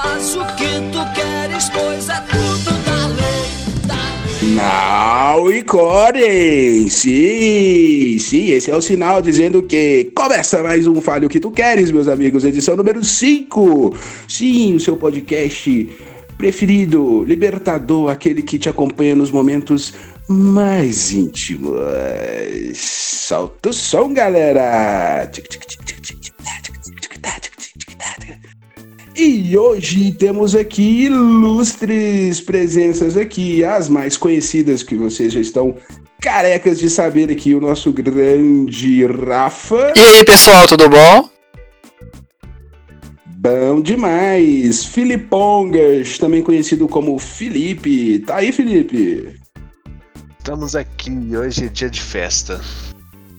Faz o que tu queres, pois é tudo da lei. Da. Now e Corem! Sim, sim, esse é o sinal dizendo que começa mais um Fale o que tu queres, meus amigos, edição número 5. Sim, o seu podcast preferido, libertador, aquele que te acompanha nos momentos mais íntimos. Solta o som, galera! E hoje temos aqui ilustres presenças aqui, as mais conhecidas que vocês já estão carecas de saber aqui, o nosso grande Rafa. E aí, pessoal, tudo bom? Bom demais! Filipongas, também conhecido como Felipe. Tá aí, Felipe? Estamos aqui, hoje é dia de festa.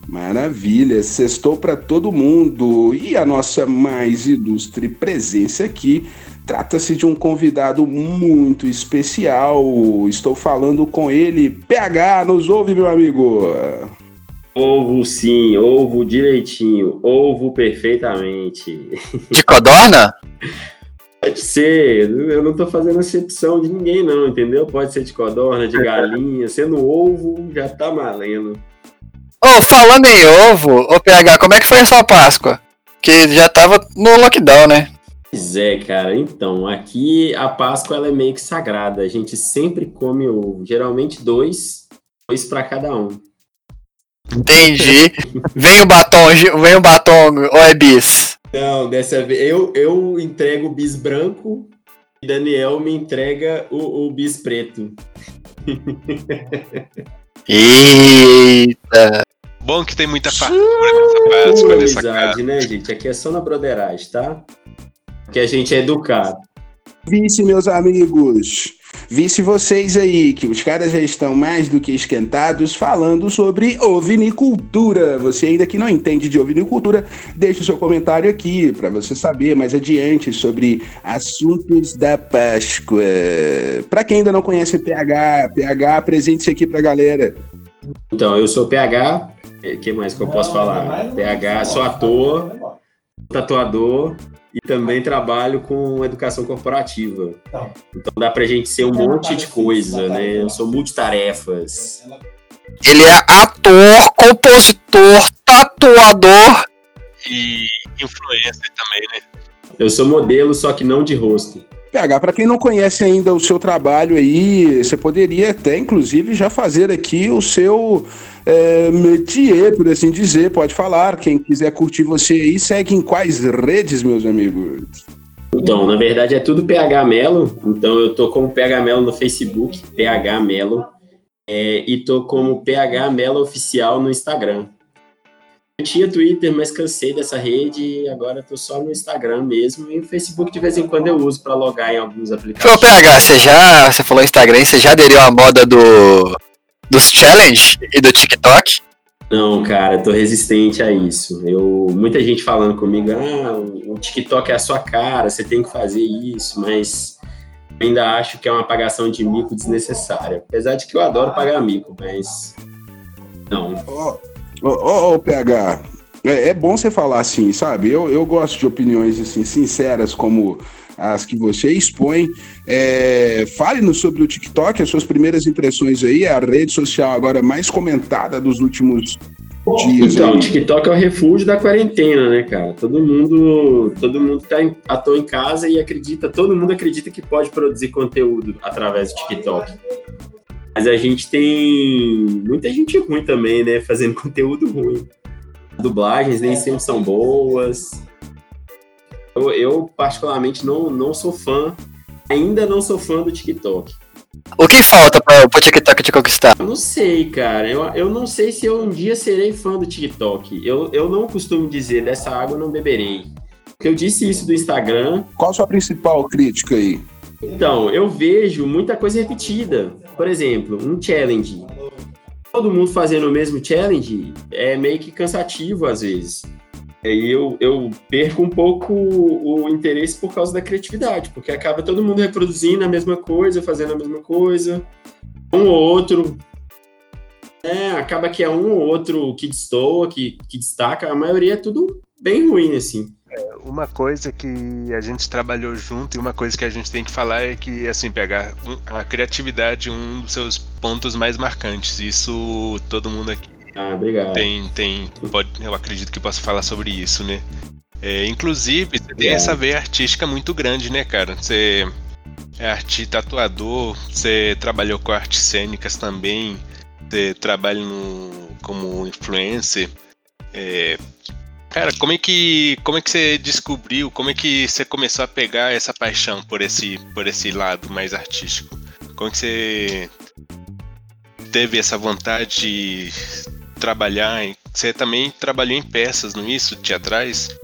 Maravilha, sextou para todo mundo. E a nossa mais ilustre presença aqui trata-se de um convidado muito especial. Estou falando com ele. PH, nos ouve, meu amigo? Ovo sim, ovo direitinho, ovo perfeitamente. De codorna? Pode ser, eu não tô fazendo exceção de ninguém não, entendeu? Pode ser de codorna, de galinha, sendo ovo já tá valendo. Ô, oh, falando em ovo, ô PH, como é que foi a sua Páscoa? Que já tava no lockdown, né? Pois é, cara. Então, aqui a Páscoa ela é meio que sagrada. A gente sempre come ovo. Geralmente dois, dois para cada um. Entendi. vem o batom, vem o batom ou é bis? Não, dessa vez eu, eu entrego o bis branco e Daniel me entrega o, o bis preto. Eita! Bom que tem muita fartura nessa Páscoa, nessa casa. né, gente? Aqui é só na broderagem, tá? Que a gente é educado. Vice, meus amigos. Vice vocês aí, que os caras já estão mais do que esquentados falando sobre ovinicultura. Você ainda que não entende de ovinicultura, deixe o seu comentário aqui para você saber mais adiante sobre assuntos da Páscoa. Para quem ainda não conhece PH, PH, apresente-se aqui para a galera. Então, eu sou PH, o é, que mais que eu posso falar? PH, sou ator, tatuador e também trabalho com educação corporativa. Então dá pra gente ser um monte de coisa, né? Eu sou multitarefas. Ele é ator, compositor, tatuador e influencer também, né? Eu sou modelo, só que não de rosto. PH, para quem não conhece ainda o seu trabalho aí, você poderia até, inclusive, já fazer aqui o seu é, métier, por assim dizer. Pode falar. Quem quiser curtir você aí, segue em quais redes, meus amigos? Então, na verdade é tudo PH Melo. Então eu tô como PH Melo no Facebook, PH Melo. É, e tô como PH Melo Oficial no Instagram. Eu tinha Twitter, mas cansei dessa rede e agora tô só no Instagram mesmo. E o Facebook de vez em quando eu uso para logar em alguns aplicativos. Ô, PH, você já. Você falou Instagram, você já aderiu à moda do. Dos challenge e do TikTok? Não, cara, tô resistente a isso. Eu, muita gente falando comigo, ah, o TikTok é a sua cara, você tem que fazer isso, mas ainda acho que é uma apagação de mico desnecessária. Apesar de que eu adoro pagar mico, mas não. Oh, Ô, ô, ô PH, é, é, bom você falar assim, sabe? Eu, eu gosto de opiniões assim, sinceras, como as que você expõe. É, Fale-nos sobre o TikTok, as suas primeiras impressões aí, a rede social agora mais comentada dos últimos dias. Então, o TikTok é o refúgio da quarentena, né, cara? Todo mundo, todo mundo tá em, à toa em casa e acredita, todo mundo acredita que pode produzir conteúdo através do TikTok. Mas a gente tem muita gente ruim também, né? Fazendo conteúdo ruim. Dublagens nem sempre são boas. Eu, eu, particularmente, não, não sou fã. Ainda não sou fã do TikTok. O que falta para o TikTok te conquistar? Eu não sei, cara. Eu, eu não sei se eu um dia serei fã do TikTok. Eu, eu não costumo dizer dessa água eu não beberei. Porque eu disse isso do Instagram. Qual a sua principal crítica aí? Então, eu vejo muita coisa repetida. Por exemplo, um challenge. Todo mundo fazendo o mesmo challenge é meio que cansativo às vezes. E eu, eu perco um pouco o interesse por causa da criatividade, porque acaba todo mundo reproduzindo a mesma coisa, fazendo a mesma coisa. Um ou outro. É, acaba que é um ou outro que destoa, que, que destaca. A maioria é tudo bem ruim, assim. É, uma coisa que a gente trabalhou junto e uma coisa que a gente tem que falar é que, assim, pegar a criatividade um dos seus pontos mais marcantes. Isso todo mundo aqui Ah, obrigado. tem, tem pode, eu acredito que possa falar sobre isso, né? É, inclusive, você tem É. essa veia artística muito grande, né, cara? Você é artista tatuador, você trabalhou com artes cênicas também, você trabalha no, como influencer. É, cara, como é que como é que você descobriu, como é que você começou a pegar essa paixão por esse por esse lado mais artístico? Como é que você teve essa vontade de trabalhar? Você também trabalhou em peças, não é isso? Teatrais?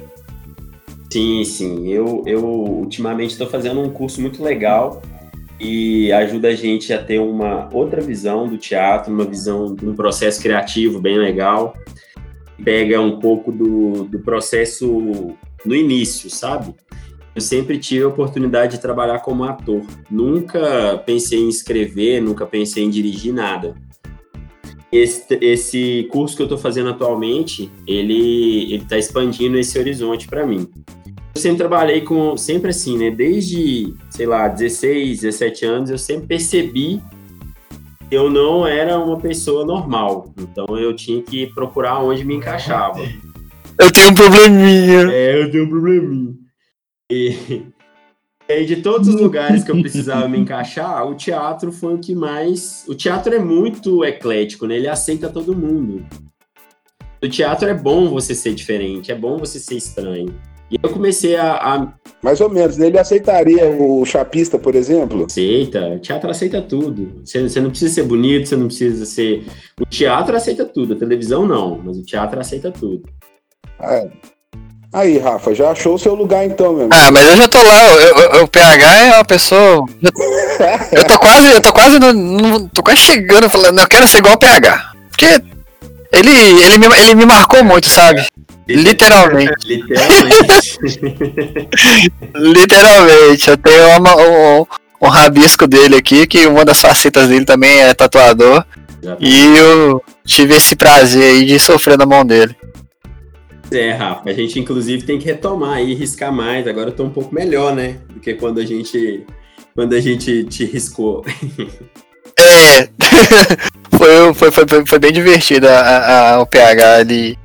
Sim, sim. Eu, eu ultimamente estou fazendo um curso muito legal e ajuda a gente a ter uma outra visão do teatro, uma visão de um processo criativo bem legal. Pega um pouco do, do processo no início, sabe? Eu sempre tive a oportunidade de trabalhar como ator. Nunca pensei em escrever, nunca pensei em dirigir nada. Esse, esse curso que eu estou fazendo atualmente, ele está expandindo esse horizonte para mim. Eu sempre trabalhei com, sempre assim, né? Desde, sei lá, 16, 17 anos, eu sempre percebi que eu não era uma pessoa normal. Então eu tinha que procurar onde me encaixava. Eu tenho um probleminha. É, eu tenho um probleminha. E, e aí, de todos os lugares que eu precisava me encaixar, o teatro foi o que mais. O teatro é muito eclético, né? Ele aceita todo mundo. O teatro é bom você ser diferente, é bom você ser estranho. E eu comecei a, a Mais ou menos. Ele aceitaria o chapista, por exemplo? aceita, o teatro aceita tudo. Você, você não precisa ser bonito, você não precisa ser. O teatro aceita tudo, a televisão não, mas o teatro aceita tudo. Ah, Aí, Rafa, já achou o seu lugar então, meu amigo. Ah, mas eu já tô lá. eu- eu- o PH é uma pessoa. Eu tô quase, eu tô quase, no, no- tô quase chegando falando, eu quero ser igual o PH. Porque ele, ele, me, ele me marcou muito, sabe? Literalmente. Literalmente. Literalmente. Eu tenho uma- um, um rabisco dele aqui, que uma das facetas dele também é tatuador. E eu tive esse prazer aí de sofrer na mão dele. É, Rafa, a gente inclusive tem que retomar aí, riscar mais. Agora eu tô um pouco melhor, né? Do que quando a gente quando a gente te riscou. É. foi, foi, foi, foi- bem divertido. A, a- a- o PH ele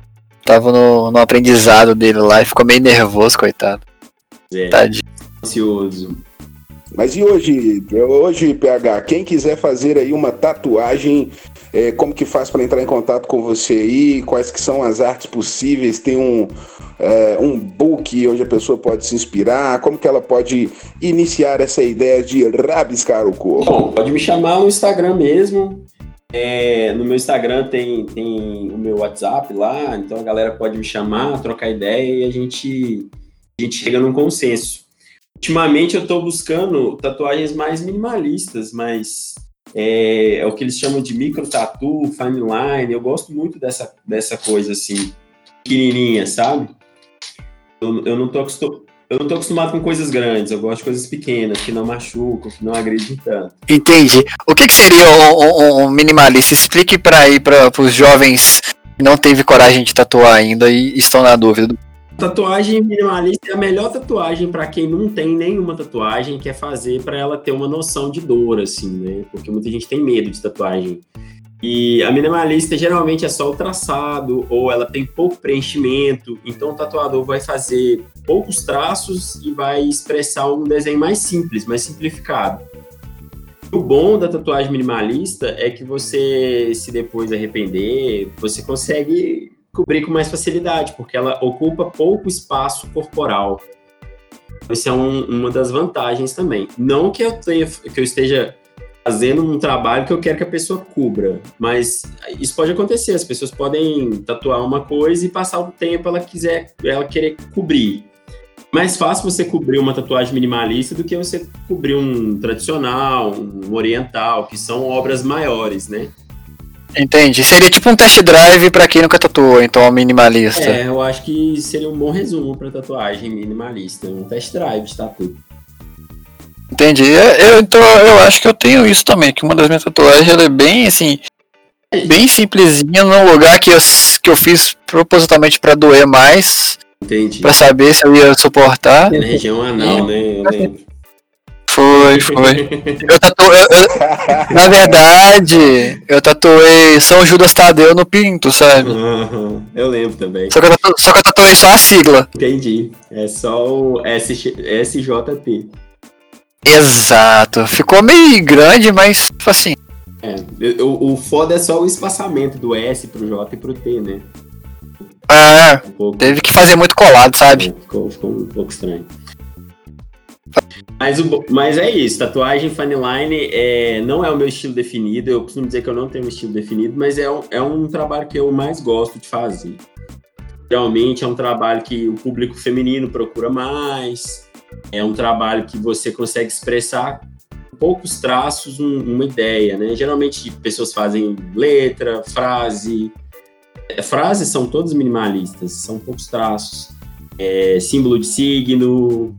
tava no, no aprendizado dele lá e ficou meio nervoso, coitado. É, Tadinho. ansioso. Mas e hoje, hoje, PH, quem quiser fazer aí uma tatuagem, é, como que faz para entrar em contato com você aí? Quais que são as artes possíveis? Tem um, é, um book onde a pessoa pode se inspirar? Como que ela pode iniciar essa ideia de rabiscar o corpo? Bom, pode me chamar no Instagram mesmo. É, no meu Instagram tem, tem o meu WhatsApp lá, então a galera pode me chamar, trocar ideia e a gente, a gente chega num consenso. Ultimamente eu estou buscando tatuagens mais minimalistas, mas é, é o que eles chamam de micro tatu, fine line. Eu gosto muito dessa, dessa coisa assim, pequenininha, sabe? Eu, eu não tô acostum- eu não tô acostumado com coisas grandes, eu gosto de coisas pequenas, que não machucam, que não agridem tanto. Entendi. O que, que seria um, um- um minimalista? Explique para aí para os jovens que não teve coragem de tatuar ainda e estão na dúvida. Tatuagem minimalista é a melhor tatuagem para quem não tem nenhuma tatuagem, quer fazer para ela ter uma noção de dor, assim, né? Porque muita gente tem medo de tatuagem. E a minimalista geralmente é só o traçado, ou ela tem pouco preenchimento, então o tatuador vai fazer poucos traços e vai expressar um desenho mais simples, mais simplificado. O bom da tatuagem minimalista é que você, se depois arrepender, você consegue cobrir com mais facilidade, porque ela ocupa pouco espaço corporal. Essa é um- uma das vantagens também. Não que eu, tenha, que eu esteja fazendo um trabalho que eu quero que a pessoa cubra, mas isso pode acontecer. As pessoas podem tatuar uma coisa e passar o tempo ela quiser, ela querer cobrir. Mais fácil você cobrir uma tatuagem minimalista do que você cobrir um tradicional, um oriental, que são obras maiores, né? Entendi. Seria tipo um test drive para quem nunca tatuou, então minimalista. É, eu acho que seria um bom resumo para tatuagem minimalista, um test drive de tatu. Entendi. É, Eu, então eu acho que eu tenho isso também, que uma das minhas tatuagens ela é bem assim, bem simplesinha, num lugar que eu, que eu fiz propositalmente para doer mais Entendi. pra saber se eu ia suportar. Na região anal, né? Eu lembro. Foi, foi. Eu tatu... eu- eu- Na verdade, eu tatuei São Judas Tadeu no pinto, sabe? Aham, Eu lembro também. Só que, eu tatu... só que eu tatuei só a sigla. Entendi. É só o SG SJT. Exato. Ficou meio grande, mas tipo assim. É, o, o foda é só o espaçamento do S pro J e pro T, né? É, Um pouco. teve que fazer muito colado, sabe? Ficou, ficou um pouco estranho. Mas, o mas é isso, tatuagem funline é, não é o meu estilo definido. Eu costumo dizer que eu não tenho um estilo definido, mas é um, é um trabalho que eu mais gosto de fazer. Geralmente é um trabalho que o público feminino procura mais, é um trabalho que você consegue expressar com poucos traços um- uma ideia, né? Geralmente pessoas fazem letra, frase. É, Frases são todas minimalistas, são poucos traços é, símbolo de signo,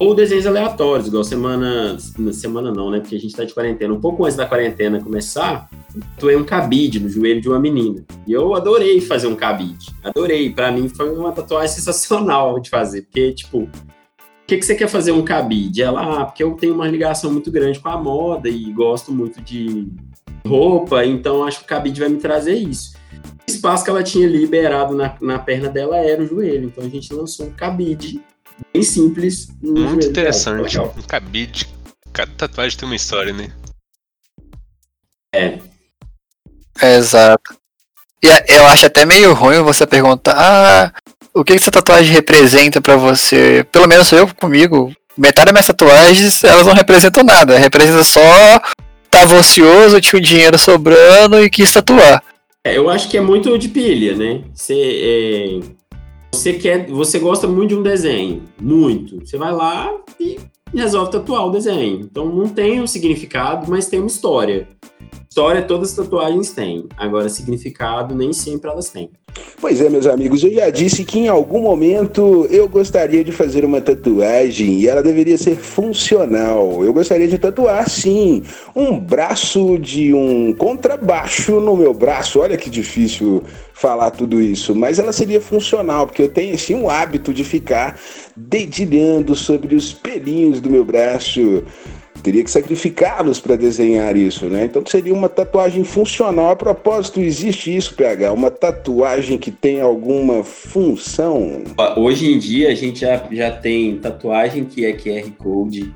ou desenhos aleatórios, igual semana. Semana não, né? Porque a gente tá de quarentena. Um pouco antes da quarentena começar, tatuei um cabide no joelho de uma menina. E eu adorei fazer um cabide. Adorei. Pra mim foi uma tatuagem sensacional de fazer. Porque, tipo, o que, que você quer fazer um cabide? Ela, ah, porque eu tenho uma ligação muito grande com a moda e gosto muito de roupa, então acho que o cabide vai me trazer isso. O espaço que ela tinha liberado na, na perna dela era o joelho. Então a gente lançou um cabide bem simples. Muito interessante. Legal. Um cabide. Cada tatuagem tem uma história, né? Exato. E eu acho até meio ruim você perguntar, ah, o que essa tatuagem representa pra você? Pelo menos eu comigo, metade das minhas tatuagens, elas não representam nada. Representa só tava ocioso, tinha um dinheiro sobrando e quis tatuar. É, eu acho que é muito de pilha, né? Você, é, você quer, você gosta muito de um desenho, muito. Você vai lá e resolve tatuar o desenho. Então não tem um significado, mas tem uma história. História todas as tatuagens têm. Agora significado nem sempre elas têm. Pois é, meus amigos, eu já disse que em algum momento eu gostaria de fazer uma tatuagem e ela deveria ser funcional. Eu gostaria de tatuar, sim, um braço de um contrabaixo no meu braço. Olha que difícil falar tudo isso, mas ela seria funcional, porque eu tenho assim um hábito de ficar dedilhando sobre os pelinhos do meu braço. Teria que sacrificá-los para desenhar isso, né? Então seria uma tatuagem funcional. A propósito, existe isso, PH? Uma tatuagem que tem alguma função? Hoje em dia a gente já, já tem tatuagem que é QR Code.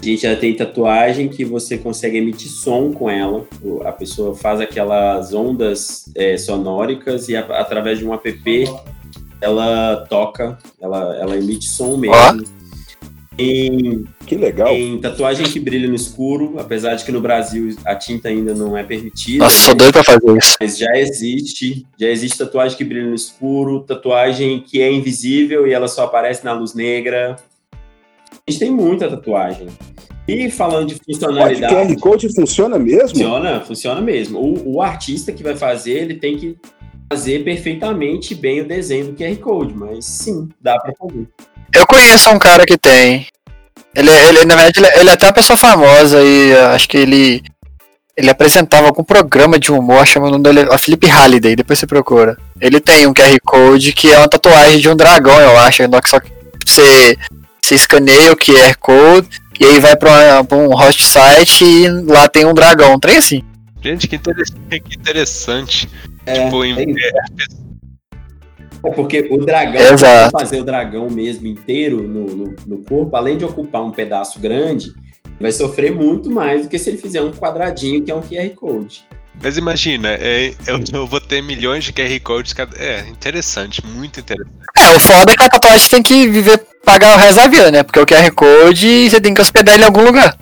A gente já tem tatuagem que você consegue emitir som com ela. A pessoa faz aquelas ondas é, sonóricas e a- através de um app ela toca, ela, ela emite som mesmo. Em, Que legal. em tatuagem que brilha no escuro, apesar de que no Brasil a tinta ainda não é permitida. Nossa, sou doido pra fazer isso. Mas já existe, já existe tatuagem que brilha no escuro, tatuagem que é invisível e ela só aparece na luz negra. A gente tem muita tatuagem. E falando de funcionalidade, QR Code funciona mesmo? funciona, funciona mesmo. O, o artista que vai fazer, ele tem que fazer perfeitamente bem o desenho do QR Code, mas sim, dá pra fazer. Eu conheço um cara que tem. Ele, ele na verdade, ele, ele é até uma pessoa famosa e uh, acho que ele. Ele apresentava algum programa de humor, chama o nome dele é Felipe Halliday, depois você procura. Ele tem um QR Code que é uma tatuagem de um dragão, eu acho. Só que você, você escaneia o QR Code e aí vai pra, pra um host site e lá tem um dragão. Um trem assim. Gente, que interessante. Que interessante. É, Tipo, em- tem- É porque o dragão, fazer o dragão mesmo inteiro no, no, no corpo, além de ocupar um pedaço grande, vai sofrer muito mais do que se ele fizer um quadradinho que é um QR Code. Mas imagina, é, eu, eu vou ter milhões de QR Codes. Cada... É, interessante, muito interessante. É, o foda é que a tatuagem tem que viver, pagar o resto da vida, né? Porque o QR Code você tem que hospedar ele em algum lugar.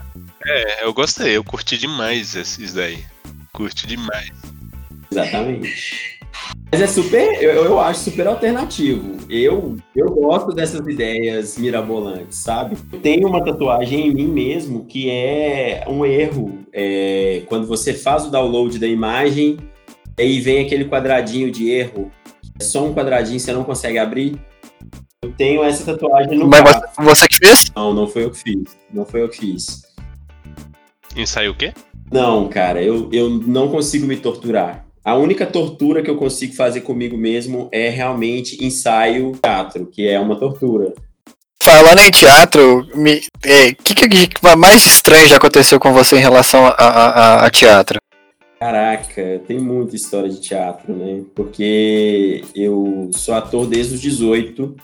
É, eu gostei, eu curti demais esses daí. Curti demais. Exatamente. Mas é super, eu, eu acho super alternativo. Eu, eu gosto dessas ideias mirabolantes, sabe? Eu tenho uma tatuagem em mim mesmo que é um erro. É, quando você faz o download da imagem, aí vem aquele quadradinho de erro. É só um quadradinho, você não consegue abrir. Eu tenho essa tatuagem no Mas braço. você que fez? Não, não foi eu que fiz. Não foi eu que fiz. Ensaio o quê? Não, cara, eu, eu não consigo me torturar. A única tortura que eu consigo fazer comigo mesmo é realmente ensaio teatro, que é uma tortura. Falando em teatro, o é, que, que mais estranho já aconteceu com você em relação a, a, a, teatro? Caraca, tem muita história de teatro, né? Porque eu sou ator desde os 18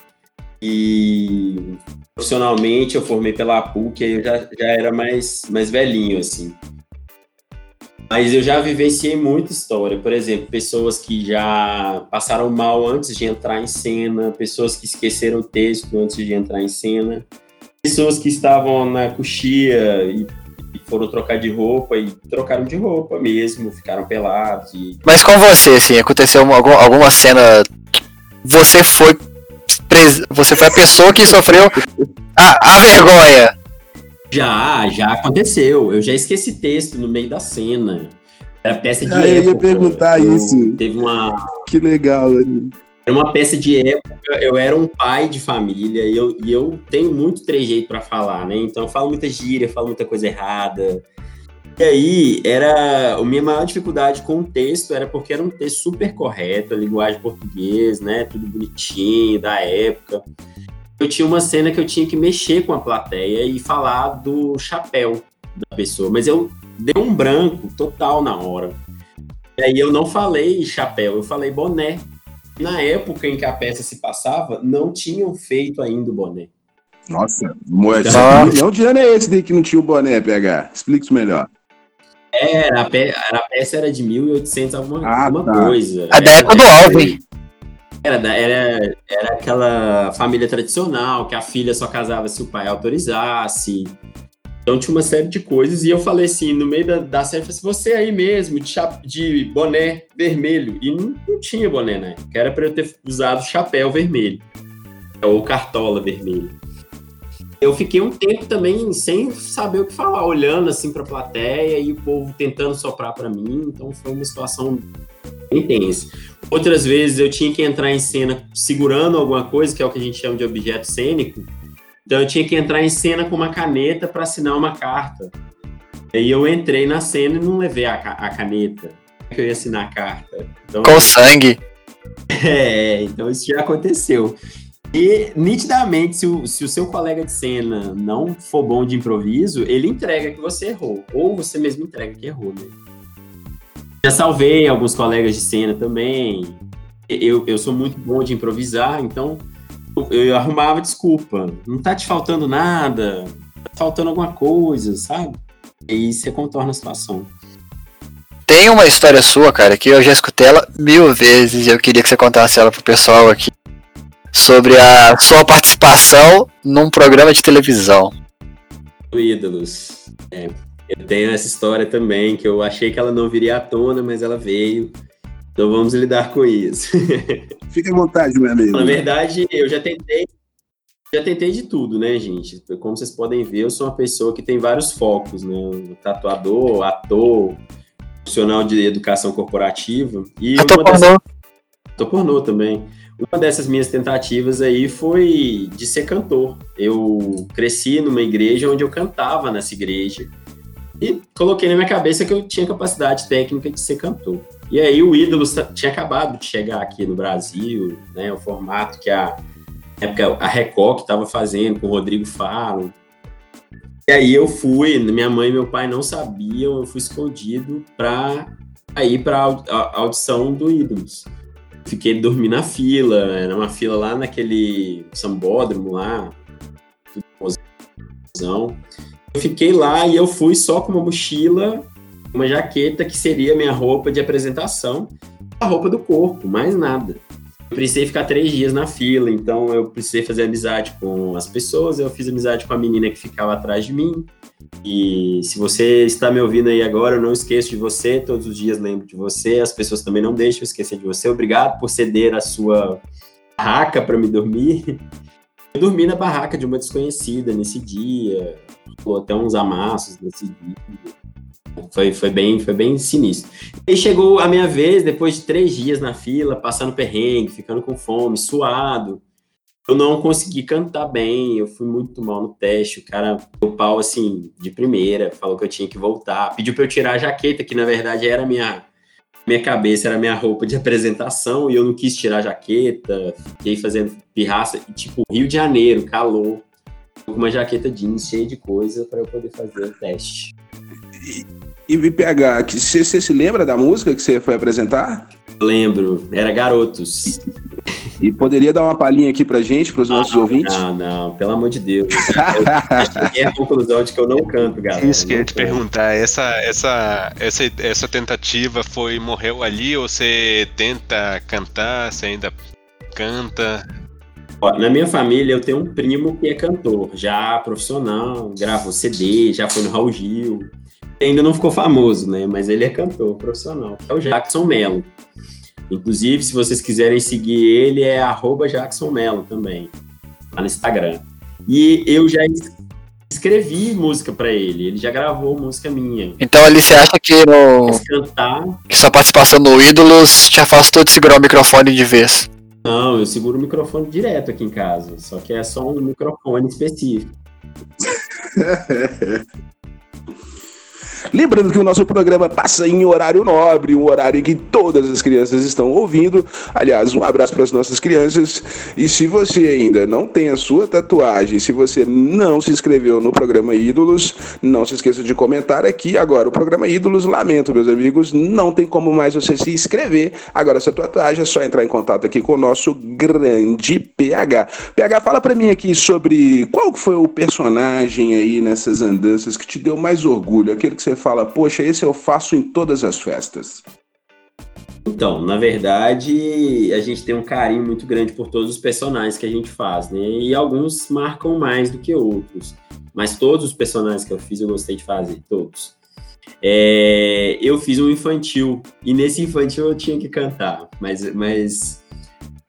e profissionalmente eu formei pela PUC, aí eu já, já era mais, mais velhinho, assim. Mas eu já vivenciei muita história. Por exemplo, pessoas que já passaram mal antes de entrar em cena, pessoas que esqueceram o texto antes de entrar em cena, pessoas que estavam na coxia e, foram trocar de roupa e trocaram de roupa mesmo, ficaram pelados. E... Mas com você, assim, aconteceu algum, alguma cena. Você foi. Você foi a pessoa que sofreu a, a vergonha já, já aconteceu. Eu já esqueci texto no meio da cena. Era peça de ah, época. Eu ia perguntar eu, isso. Teve uma. Que legal. Era uma peça de época. Eu era um pai de família e eu, e eu tenho muito trejeito para falar, né? Então eu falo muita gíria, falo muita coisa errada. E aí, era a minha maior dificuldade com o texto era porque era um texto super correto, a linguagem portuguesa, né? Tudo bonitinho, da época eu tinha uma cena que eu tinha que mexer com a plateia e falar do chapéu da pessoa, mas eu dei um branco total na hora. E aí eu não falei chapéu, eu falei boné. Na época em que a peça se passava, não tinham feito ainda o boné. Nossa, moeda. Milhão de ano é esse daí que não tinha o boné, PH? Explica isso melhor. Era, a, a peça era de 1800 alguma, ah, alguma tá. coisa. A da época do Alvin. Era, era, era aquela família tradicional, que a filha só casava se o pai autorizasse. Então tinha uma série de coisas, e eu falei assim, no meio da, da série, assim, você aí mesmo, de, de boné vermelho. E não, não tinha boné, né? Que era para eu ter usado chapéu vermelho. Ou cartola vermelha. Eu fiquei um tempo também sem saber o que falar, olhando assim para a plateia e o povo tentando soprar para mim. Então foi uma situação bem tensa. Outras vezes eu tinha que entrar em cena segurando alguma coisa, que é o que a gente chama de objeto cênico. Então eu tinha que entrar em cena com uma caneta para assinar uma carta. E eu entrei na cena e não levei a, a caneta. Que eu ia assinar a carta. Então, com sangue. É, então isso já aconteceu. E nitidamente, se o, se o seu colega de cena não for bom de improviso, ele entrega que você errou. Ou você mesmo entrega que errou, né? Já salvei alguns colegas de cena também. Eu, eu sou muito bom de improvisar, então eu, eu arrumava desculpa. Não tá te faltando nada, tá faltando alguma coisa, sabe? E você contorna a situação. Tem uma história sua, cara, que eu já escutei ela mil vezes e eu queria que você contasse ela pro pessoal aqui. Sobre a sua participação num programa de televisão. Ídolos. É, eu tenho essa história também, que eu achei que ela não viria à tona, mas ela veio. Então vamos lidar com isso. Fique à vontade, meu amigo. Na verdade, eu já tentei, já tentei de tudo, né, gente? Como vocês podem ver, eu sou uma pessoa que tem vários focos, né? Tatuador, ator, profissional de educação corporativa. E ator pornô. Dessas... Ator pornô também. Uma dessas minhas tentativas aí foi de ser cantor. Eu cresci numa igreja onde eu cantava nessa igreja. E coloquei na minha cabeça que eu tinha capacidade técnica de ser cantor. E aí o ídolo tinha acabado de chegar aqui no Brasil, né? O formato que a época a Record estava fazendo com o Rodrigo Faro. E aí eu fui, minha mãe e meu pai não sabiam, eu fui escondido para ir para a audição do Ídolos. Fiquei dormindo na fila, era uma fila lá naquele sambódromo lá, tudo eu fiquei lá e eu fui só com uma mochila, uma jaqueta que seria minha roupa de apresentação, a roupa do corpo, mais nada. Eu precisei ficar três dias na fila, então eu precisei fazer amizade com as pessoas. Eu fiz amizade com a menina que ficava atrás de mim. E se você está me ouvindo aí agora, eu não esqueço de você. Todos os dias lembro de você. As pessoas também não deixam eu esquecer de você. Obrigado por ceder a sua barraca para me dormir. Eu dormi na barraca de uma desconhecida nesse dia até uns amassos nesse dia. Foi, foi, bem, foi bem sinistro. E chegou a minha vez, depois de três dias na fila, passando perrengue, ficando com fome, suado. Eu não consegui cantar bem, eu fui muito mal no teste. O cara deu pau assim, de primeira, falou que eu tinha que voltar. Pediu para eu tirar a jaqueta, que na verdade era minha minha cabeça era minha roupa de apresentação e eu não quis tirar a jaqueta, fiquei fazendo pirraça, tipo, Rio de Janeiro, calor, uma jaqueta jeans cheia de coisa para eu poder fazer o teste. E VPH, que você você se lembra da música que você foi apresentar? Lembro, era Garotos. E poderia dar uma palhinha aqui pra gente, pros nossos ouvintes? Não, não, pelo amor de Deus. Eu cheguei à conclusão de que eu não canto, galera. Isso que eu ia te perguntar, essa, essa, essa, essa tentativa foi morreu ali ou você tenta cantar, você ainda canta? Ó, Na minha família, eu tenho um primo que é cantor, já profissional, gravou CD, já foi no Raul Gil. Ainda não ficou famoso, né? Mas ele é cantor profissional. É o Jackson Mello. Inclusive, se vocês quiserem seguir ele, é arroba Jackson Mello também, lá no Instagram. E eu já es- escrevi música pra ele, ele já gravou música minha. Então ali você acha que, no, cantar, que sua participação no Ídolos te afastou de segurar o microfone de vez? Não, eu seguro o microfone direto aqui em casa, só que é só um microfone específico. Lembrando que o nosso programa passa em horário nobre, um horário em que todas as crianças estão ouvindo. Aliás, um abraço para as nossas crianças. E se você ainda não tem a sua tatuagem, se você não se inscreveu no programa Ídolos, não se esqueça de comentar aqui agora. O programa Ídolos, lamento, meus amigos, não tem como mais você se inscrever. Agora, essa tatuagem é só entrar em contato aqui com o nosso grande PH. PH, fala para mim aqui sobre qual foi o personagem aí nessas andanças que te deu mais orgulho, aquele que você fala, poxa, esse eu faço em todas as festas. Então, na verdade, a gente tem um carinho muito grande por todos os personagens que a gente faz, né? E alguns marcam mais do que outros. Mas todos os personagens que eu fiz eu gostei de fazer, todos. É, eu fiz um infantil, e nesse infantil eu tinha que cantar, mas, mas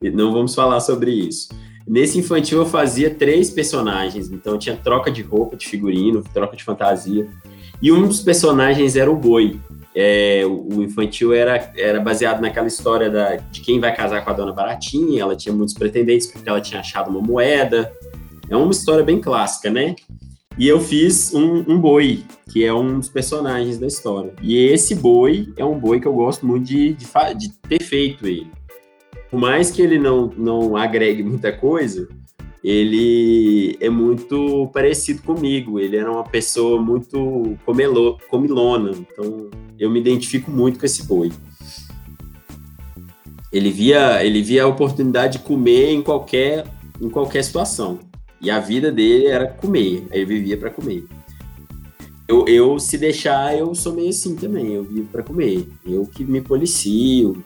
não vamos falar sobre isso. Nesse infantil eu fazia três personagens, então tinha troca de roupa, de figurino, troca de fantasia. E um dos personagens era o boi. É, o infantil era, era baseado naquela história da, de quem vai casar com a dona Baratinha. Ela tinha muitos pretendentes porque ela tinha achado uma moeda. É uma história bem clássica, né? E eu fiz um, um boi, que é um dos personagens da história. E esse boi é um boi que eu gosto muito de, de, de ter feito ele. Por mais que ele não, não agregue muita coisa, ele é muito parecido comigo. Ele era uma pessoa muito comelo, comilona. Então, eu me identifico muito com esse boi. Ele via, ele via a oportunidade de comer em qualquer, em qualquer situação. E a vida dele era comer. Ele vivia para comer. Eu, eu, se deixar, eu sou meio assim também. Eu vivo para comer. Eu que me policio.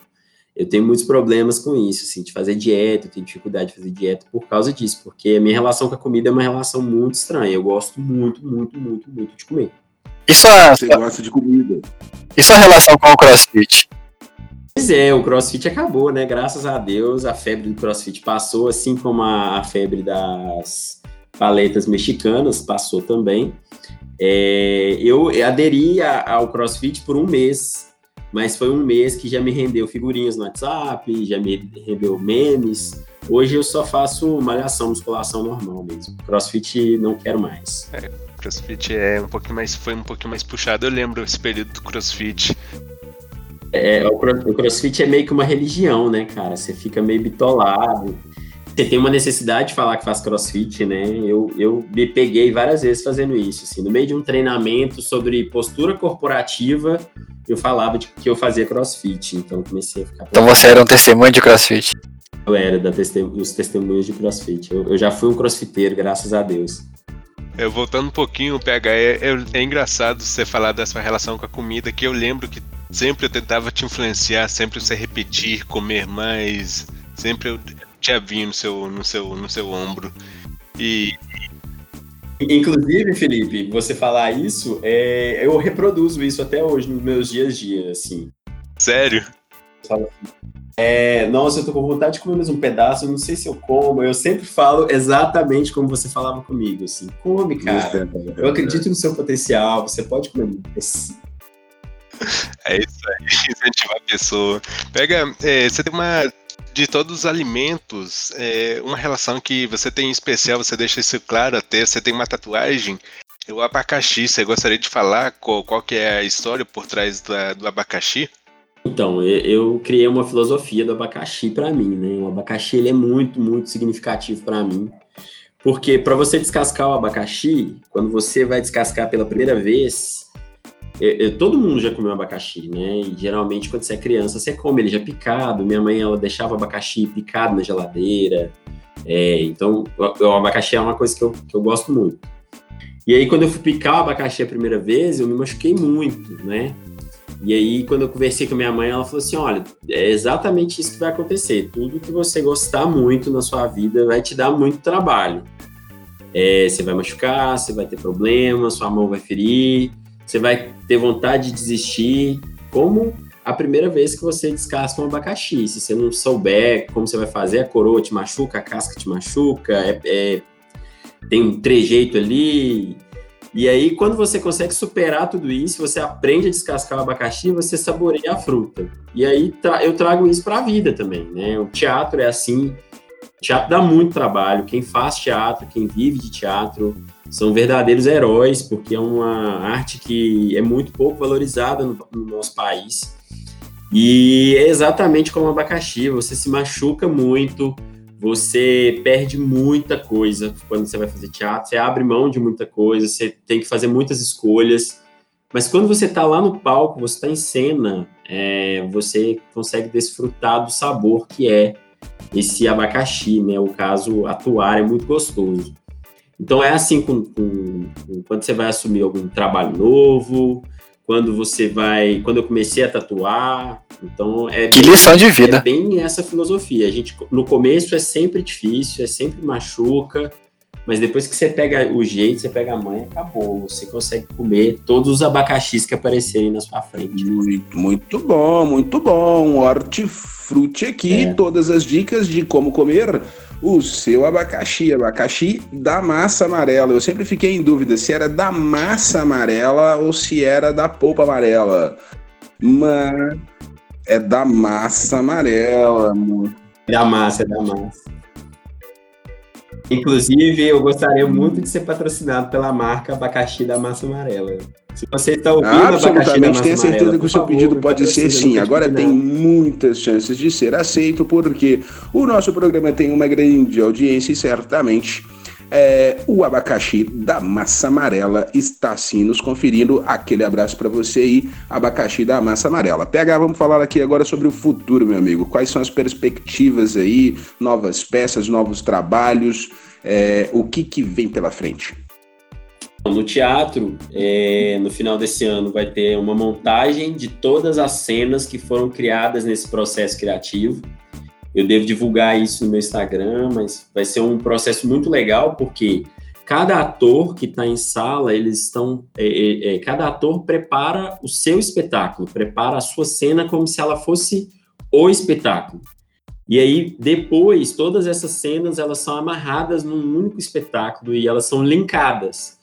Eu tenho muitos problemas com isso, assim, de fazer dieta. Eu tenho dificuldade de fazer dieta por causa disso. Porque a minha relação com a comida é uma relação muito estranha. Eu gosto muito, muito, muito, muito de comer. E sua, Você gosta de comida. e sua relação com o CrossFit? Pois é, o CrossFit acabou, né? Graças a Deus, a febre do CrossFit passou, assim como a, a febre das paletas mexicanas passou também. É, eu aderi a- ao CrossFit por um mês, mas foi um mês que já me rendeu figurinhas no WhatsApp, já me rendeu memes. Hoje eu só faço malhação, musculação normal mesmo. CrossFit não quero mais. Crossfit é um pouquinho mais, foi um pouquinho mais puxado. Eu lembro esse período do Crossfit. É, o crossfit é meio que uma religião, né, cara? Você fica meio bitolado. Você tem uma necessidade de falar que faz crossfit, né? Eu, eu me peguei várias vezes fazendo isso. Assim, no meio de um treinamento sobre postura corporativa, eu falava de que eu fazia crossfit. Então eu comecei a ficar. Então você era um testemunho de CrossFit. Eu era da testem- dos testemunhos de crossfit. Eu, eu já fui um crossfiteiro, graças a Deus. Eu, voltando um pouquinho, o PH, é, é- é engraçado você falar dessa relação com a comida, que eu lembro que sempre eu tentava te influenciar, sempre você repetir, comer mais, sempre eu havia no seu, no seu, no seu ombro. E Inclusive, Felipe, você falar isso, é, eu reproduzo isso até hoje nos meus dias a dia, assim. sério, É, nossa, eu tô com vontade de comer mais um pedaço, eu não sei se eu como. Eu sempre falo exatamente como você falava comigo, assim. Come, cara. Eu acredito no seu potencial, você pode comer mais. é isso aí, incentivar a pessoa. Pega, é, você tem uma. De todos os alimentos, é, uma relação que você tem em especial, você deixa isso claro até, você tem uma tatuagem, o abacaxi, você gostaria de falar qual, qual que é a história por trás da- do abacaxi? Então, eu, criei uma filosofia do abacaxi para mim, né? O abacaxi ele é muito, muito significativo para mim. Porque para você descascar o abacaxi, quando você vai descascar pela primeira vez, é, é, todo mundo já comeu abacaxi, né? E geralmente quando você é criança, você come ele já picado. Minha mãe ela deixava abacaxi picado na geladeira. É, então, o, o, abacaxi é uma coisa que eu, que eu gosto muito. E aí, quando eu fui picar o abacaxi a primeira vez, eu me machuquei muito, né? E aí, quando eu conversei com minha mãe, ela falou assim: olha, é exatamente isso que vai acontecer. Tudo que você gostar muito na sua vida vai te dar muito trabalho. É, você vai machucar, você vai ter problemas, sua mão vai ferir, você vai ter vontade de desistir. Como a primeira vez que você descasca um abacaxi. Se você não souber como você vai fazer, a coroa te machuca, a casca te machuca, é, é, tem um trejeito ali, e aí, quando você consegue superar tudo isso, você aprende a descascar o abacaxi, você saboreia a fruta. E aí, tra eu trago isso para a vida também, né? O teatro é assim, teatro dá muito trabalho. Quem faz teatro, quem vive de teatro, são verdadeiros heróis, porque é uma arte que é muito pouco valorizada no, no nosso país. E é exatamente como o abacaxi, você se machuca muito, você perde muita coisa quando você vai fazer teatro, você abre mão de muita coisa, você tem que fazer muitas escolhas. Mas quando você está lá no palco, você está em cena, é, você consegue desfrutar do sabor que é esse abacaxi, né? O caso atuar é muito gostoso. Então é assim com, com, com, quando você vai assumir algum trabalho novo, quando você vai, quando eu comecei a tatuar, então é que lição de vida. É bem essa filosofia. A gente no começo é sempre difícil, é sempre machuca, mas depois que você pega o jeito, você pega a mãe, acabou. Você consegue comer todos os abacaxis que aparecerem na sua frente. Muito, muito bom, muito bom. Hortifruti aqui, é. todas as dicas de como comer o seu abacaxi, abacaxi da massa amarela. Eu sempre fiquei em dúvida se era da massa amarela ou se era da polpa amarela. Mas é da massa amarela, amor. É da massa, é da massa. Inclusive, eu gostaria muito de ser patrocinado pela marca Abacaxi da Massa Amarela. Se você está ouvindo ah, absolutamente, tenho certeza que o seu favor, pedido pode ser sim. Agora tem muitas chances de ser aceito, porque o nosso programa tem uma grande audiência e certamente é, o abacaxi da massa amarela está sim nos conferindo. Aquele abraço para você aí, abacaxi da massa amarela. PH, vamos falar aqui agora sobre o futuro, meu amigo. Quais são as perspectivas aí, novas peças, novos trabalhos, é, o que, que vem pela frente? No teatro, é, no final desse ano, vai ter uma montagem de todas as cenas que foram criadas nesse processo criativo. Eu devo divulgar isso no meu Instagram, mas vai ser um processo muito legal, porque cada ator que está em sala, eles estão. É, é, é, cada ator prepara o seu espetáculo, prepara a sua cena como se ela fosse o espetáculo. E aí, depois, todas essas cenas, elas são amarradas num único espetáculo e elas são linkadas.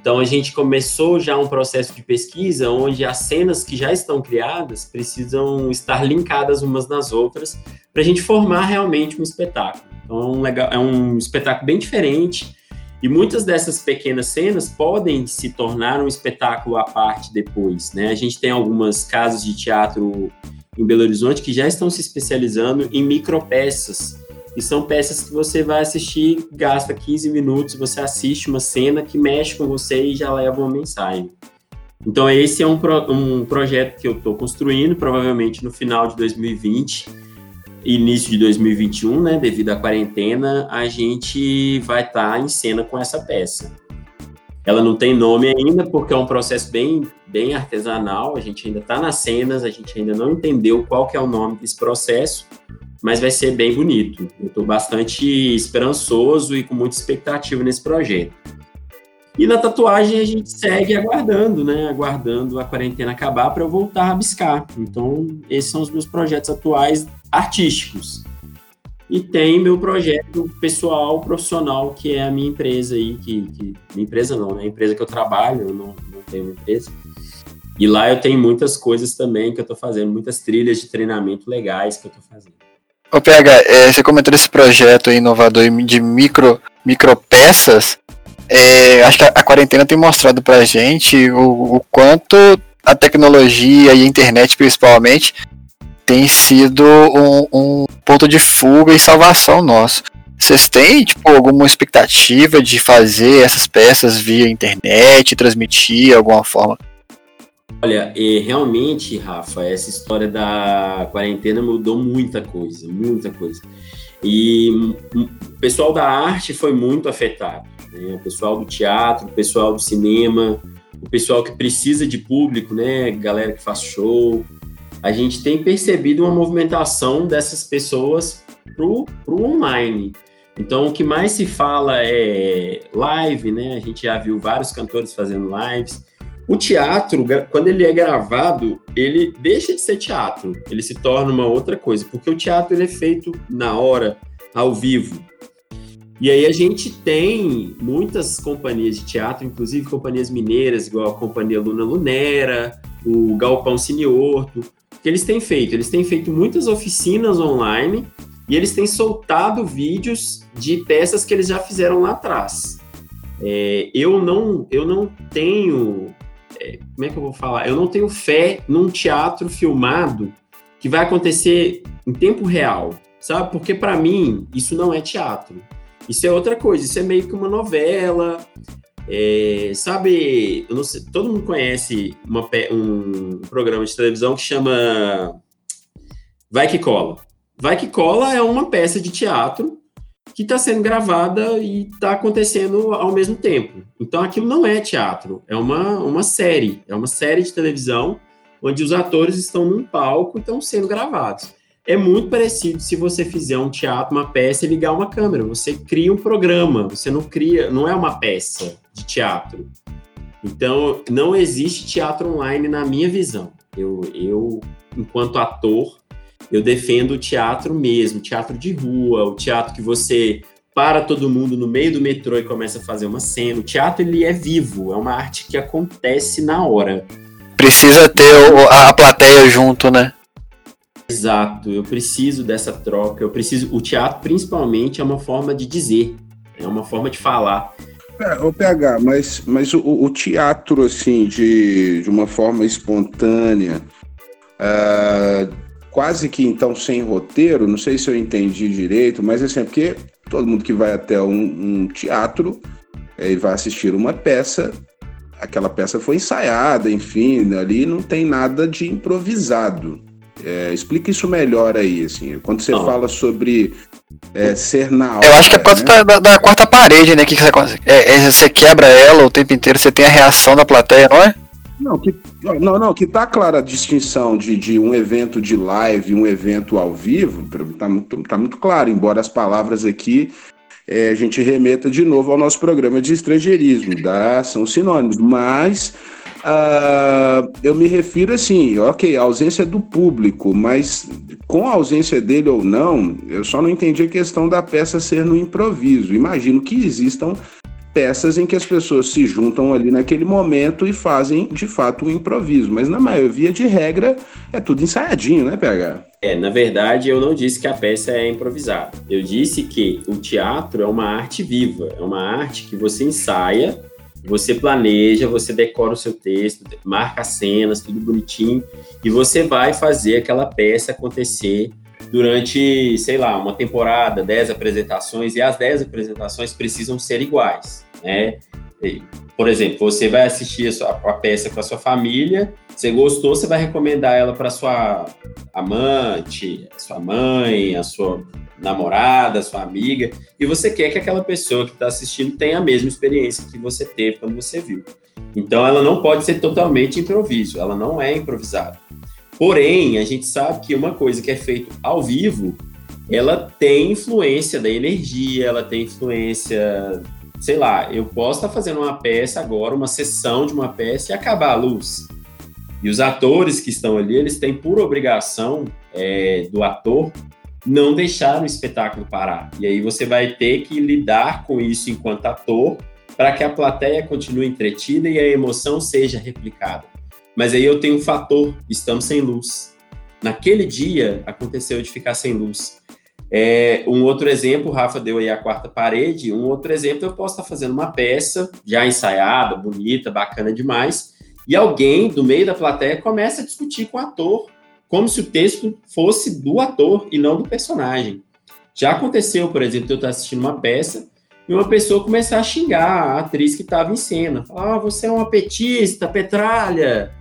Então, a gente começou já um processo de pesquisa onde as cenas que já estão criadas precisam estar linkadas umas nas outras para a gente formar realmente um espetáculo. Então, é um, legal, é um espetáculo bem diferente e muitas dessas pequenas cenas podem se tornar um espetáculo à parte depois. Né? A gente tem algumas casas de teatro em Belo Horizonte que já estão se especializando em micropeças e são peças que você vai assistir, gasta 15 minutos, você assiste uma cena que mexe com você e já leva uma mensagem. Então, esse é um, pro, um projeto que eu estou construindo, provavelmente no final de 2020, início de 2021, né? Devido à quarentena, a gente vai estar tá em cena com essa peça. Ela não tem nome ainda, porque é um processo bem, bem artesanal, a gente ainda está nas cenas, a gente ainda não entendeu qual que é o nome desse processo, mas vai ser bem bonito. Eu estou bastante esperançoso e com muita expectativa nesse projeto. E na tatuagem a gente segue aguardando, né? Aguardando a quarentena acabar para eu voltar a rabiscar. Então, esses são os meus projetos atuais artísticos. E tem meu projeto pessoal, profissional, que é a minha empresa aí, que, que minha empresa não, né? A empresa que eu trabalho, eu não, não tenho empresa. E lá eu tenho muitas coisas também que eu estou fazendo, muitas trilhas de treinamento legais que eu estou fazendo. Ô PH, é, você comentou esse projeto inovador de micro, micro peças. É, acho que a, a, quarentena tem mostrado pra gente o, o quanto a tecnologia e a internet principalmente tem sido um, um ponto de fuga e salvação nosso. Vocês têm, tipo, alguma expectativa de fazer essas peças via internet, transmitir de alguma forma? Olha, realmente, Rafa, essa história da quarentena mudou muita coisa, muita coisa. E o pessoal da arte foi muito afetado. Né? O pessoal do teatro, o pessoal do cinema, o pessoal que precisa de público, né? Galera que faz show. A gente tem percebido uma movimentação dessas pessoas pro, pro online. Então, o que mais se fala é live, né? A gente já viu vários cantores fazendo lives. O teatro, quando ele é gravado, ele deixa de ser teatro, ele se torna uma outra coisa, porque o teatro ele é feito na hora, ao vivo. E aí a gente tem muitas companhias de teatro, inclusive companhias mineiras, igual a Companhia Luna Lunera, o Galpão Cineorto, que eles têm feito? Eles têm feito muitas oficinas online e eles têm soltado vídeos de peças que eles já fizeram lá atrás. É, eu não eu não tenho é, como é que eu vou falar? Eu não tenho fé num teatro filmado que vai acontecer em tempo real, sabe? Porque para mim isso não é teatro. Isso é outra coisa. Isso é meio que uma novela. É, sabe? Sei, todo mundo conhece uma, um programa de televisão que chama Vai que cola. Vai que cola é uma peça de teatro que está sendo gravada e está acontecendo ao mesmo tempo. Então aquilo não é teatro, é uma, uma série, é uma série de televisão onde os atores estão num palco e estão sendo gravados. É muito parecido se você fizer um teatro, uma peça e ligar uma câmera. Você cria um programa, você não cria, não é uma peça de teatro. Então, não existe teatro online na minha visão. Eu, eu enquanto ator, eu defendo o teatro mesmo, teatro de rua, o teatro que você para todo mundo no meio do metrô e começa a fazer uma cena. O teatro ele é vivo, é uma arte que acontece na hora. Precisa ter a plateia junto, né? Exato, eu preciso dessa troca, eu preciso. O teatro, principalmente, é uma forma de dizer, é uma forma de falar. É, o PH, mas, mas o, o, teatro, assim, de, de uma forma espontânea, uh, quase que então sem roteiro, não sei se eu entendi direito, mas assim, é porque todo mundo que vai até um, um teatro é, e vai assistir uma peça, aquela peça foi ensaiada, enfim, ali não tem nada de improvisado. É, explica isso melhor aí, assim, quando você fala sobre é, ser na hora. Eu acho que é por causa né? da, da, quarta parede, né? Que você, é, é, você quebra ela o tempo inteiro, você tem a reação da plateia, não é? Não, que, não, não, que tá clara a distinção de, de um evento de live e um evento ao vivo, tá muito, tá muito claro, embora as palavras aqui é, a gente remeta de novo ao nosso programa de estrangeirismo, tá? são sinônimos, mas uh, eu me refiro assim, ok, a ausência do público, mas com a ausência dele ou não, eu só não entendi a questão da peça ser no improviso. Imagino que existam peças em que as pessoas se juntam ali naquele momento e fazem de fato um improviso. Mas na maioria de regra é tudo ensaiadinho, né, PH? É, na verdade, eu não disse que a peça é improvisada. Eu disse que o teatro é uma arte viva, é uma arte que você ensaia, você planeja, você decora o seu texto, marca as cenas, tudo bonitinho, e você vai fazer aquela peça acontecer durante, sei lá, uma temporada, 10 apresentações, e as 10 apresentações precisam ser iguais né? Por exemplo, você vai assistir a, sua, a peça com a sua família, você gostou, você vai recomendar ela para sua amante, sua mãe, a sua namorada, sua amiga, e você quer que aquela pessoa que está assistindo tenha a mesma experiência que você teve quando você viu. Então, ela não pode ser totalmente improviso, ela não é improvisada. Porém, a gente sabe que uma coisa que é feita ao vivo, ela tem influência da energia, ela tem influência sei lá, eu posso estar fazendo uma peça agora, uma sessão de uma peça e acabar a luz. E os atores que estão ali, eles têm por obrigação é, do ator não deixar o espetáculo parar. E aí você vai ter que lidar com isso enquanto ator para que a plateia continue entretida e a emoção seja replicada. Mas aí eu tenho um fator, estamos sem luz. Naquele dia aconteceu de ficar sem luz. É, um outro exemplo, o Rafa deu aí a quarta parede. Um outro exemplo, eu posso estar fazendo uma peça já ensaiada, bonita, bacana demais, E alguém do meio da plateia começa a discutir com o ator, como se o texto fosse do ator e não do personagem. Já aconteceu, por exemplo, eu estar assistindo uma peça e uma pessoa começar a xingar a atriz que estava em cena. Falar, ah, você é uma petista, petralha.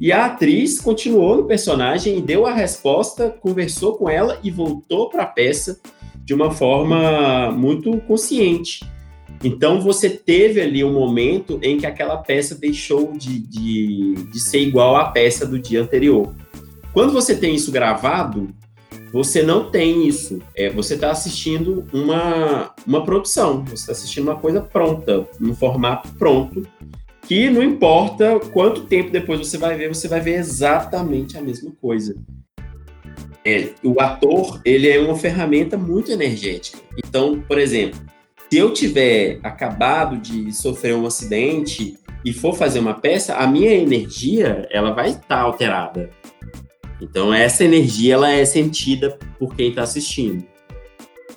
E a atriz continuou no personagem e deu a resposta, conversou com ela e voltou para a peça de uma forma muito consciente. Então você teve ali um momento em que aquela peça deixou de, de, de ser igual à peça do dia anterior. Quando você tem isso gravado, você não tem isso. É, você está assistindo uma, uma produção, você está assistindo uma coisa pronta, num formato pronto, que não importa quanto tempo depois você vai ver, você vai ver exatamente a mesma coisa. É, o ator, ele é uma ferramenta muito energética. Então, por exemplo, se eu tiver acabado de sofrer um acidente e for fazer uma peça, a minha energia ela vai estar tá alterada. Então essa energia ela é sentida por quem está assistindo.